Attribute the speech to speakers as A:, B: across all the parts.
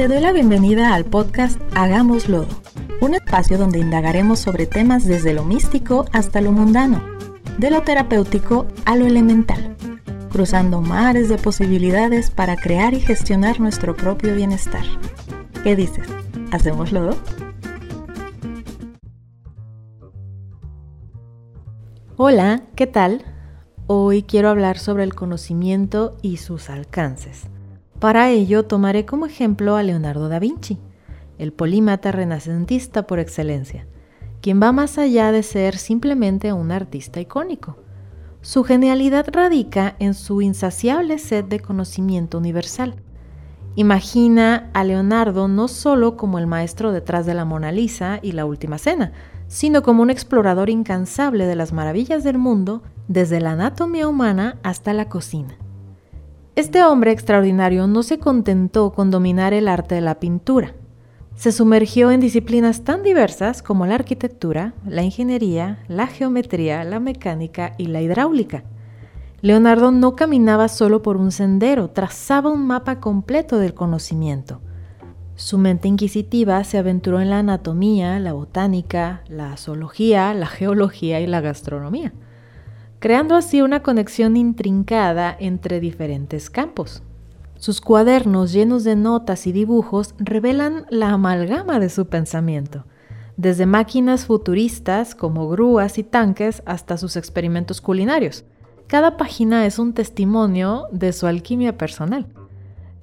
A: Te doy la bienvenida al podcast Hagamos Lodo, un espacio donde indagaremos sobre temas desde lo místico hasta lo mundano, de lo terapéutico a lo elemental cruzando mares de posibilidades para crear y gestionar nuestro propio bienestar. ¿Qué dices? ¿Hacemos lodo? Hola, ¿qué tal? Hoy quiero hablar sobre el conocimiento y sus alcances. Para ello tomaré como ejemplo a Leonardo da Vinci, el polímata renacentista por excelencia, quien va más allá de ser simplemente un artista icónico su genialidad radica en su insaciable sed de conocimiento universal. Imagina a Leonardo no solo como el maestro detrás de la Mona Lisa y la Última Cena, sino como un explorador incansable de las maravillas del mundo, desde la anatomía humana hasta la cocina. Este hombre extraordinario no se contentó con dominar el arte de la pintura, se sumergió en disciplinas tan diversas como la arquitectura, la ingeniería, la geometría, la mecánica y la hidráulica. Leonardo no caminaba solo por un sendero, trazaba un mapa completo del conocimiento. Su mente inquisitiva se aventuró en la anatomía, la botánica, la zoología, la geología y la gastronomía, creando así una conexión intrincada entre diferentes campos. Sus cuadernos llenos de notas y dibujos revelan la amalgama de su pensamiento, desde máquinas futuristas como grúas y tanques hasta sus experimentos culinarios. Cada página es un testimonio de su alquimia personal.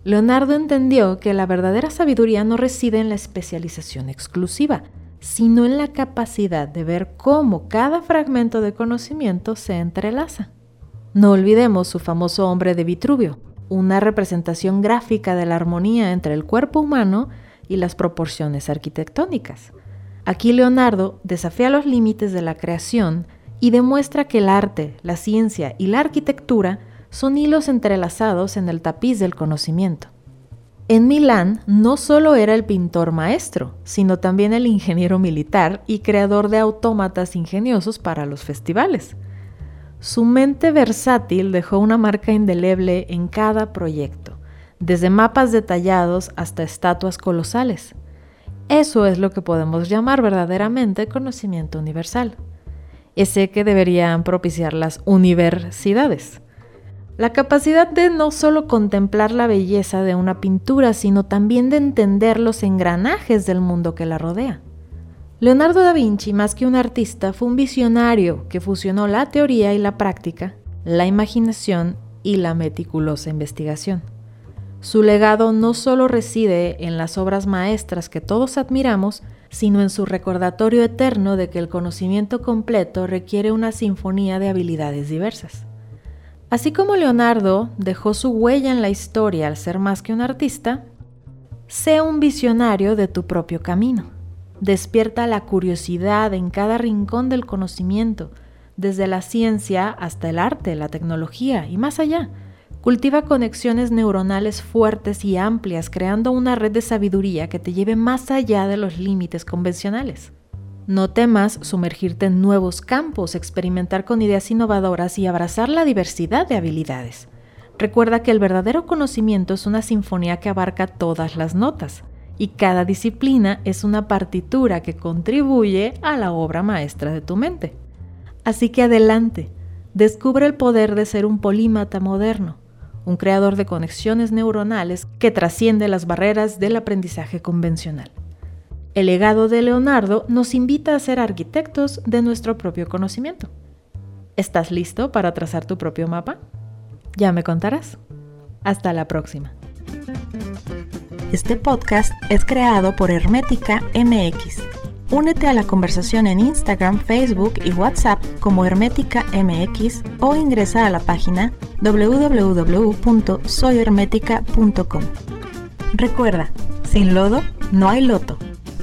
A: Leonardo entendió que la verdadera sabiduría no reside en la especialización exclusiva, sino en la capacidad de ver cómo cada fragmento de conocimiento se entrelaza. No olvidemos su famoso hombre de Vitruvio, una representación gráfica de la armonía entre el cuerpo humano y las proporciones arquitectónicas. Aquí Leonardo desafía los límites de la creación y demuestra que el arte, la ciencia y la arquitectura son hilos entrelazados en el tapiz del conocimiento. En Milán no solo era el pintor maestro, sino también el ingeniero militar y creador de autómatas ingeniosos para los festivales. Su mente versátil dejó una marca indeleble en cada proyecto, desde mapas detallados hasta estatuas colosales. Eso es lo que podemos llamar verdaderamente conocimiento universal. Ese que deberían propiciar las universidades. La capacidad de no solo contemplar la belleza de una pintura, sino también de entender los engranajes del mundo que la rodea. Leonardo da Vinci, más que un artista, fue un visionario que fusionó la teoría y la práctica, la imaginación y la meticulosa investigación. Su legado no solo reside en las obras maestras que todos admiramos, sino en su recordatorio eterno de que el conocimiento completo requiere una sinfonía de habilidades diversas. Así como Leonardo dejó su huella en la historia al ser más que un artista, sé un visionario de tu propio camino. Despierta la curiosidad en cada rincón del conocimiento, desde la ciencia hasta el arte, la tecnología y más allá. Cultiva conexiones neuronales fuertes y amplias, creando una red de sabiduría que te lleve más allá de los límites convencionales. No temas sumergirte en nuevos campos, experimentar con ideas innovadoras y abrazar la diversidad de habilidades. Recuerda que el verdadero conocimiento es una sinfonía que abarca todas las notas y cada disciplina es una partitura que contribuye a la obra maestra de tu mente. Así que adelante, descubre el poder de ser un polímata moderno, un creador de conexiones neuronales que trasciende las barreras del aprendizaje convencional. El legado de Leonardo nos invita a ser arquitectos de nuestro propio conocimiento. ¿Estás listo para trazar tu propio mapa? Ya me contarás. Hasta la próxima. Este podcast es creado por Hermética MX. Únete a la conversación en Instagram, Facebook y WhatsApp como Hermética MX o ingresa a la página
B: www.soyhermética.com. Recuerda, sin lodo no hay loto.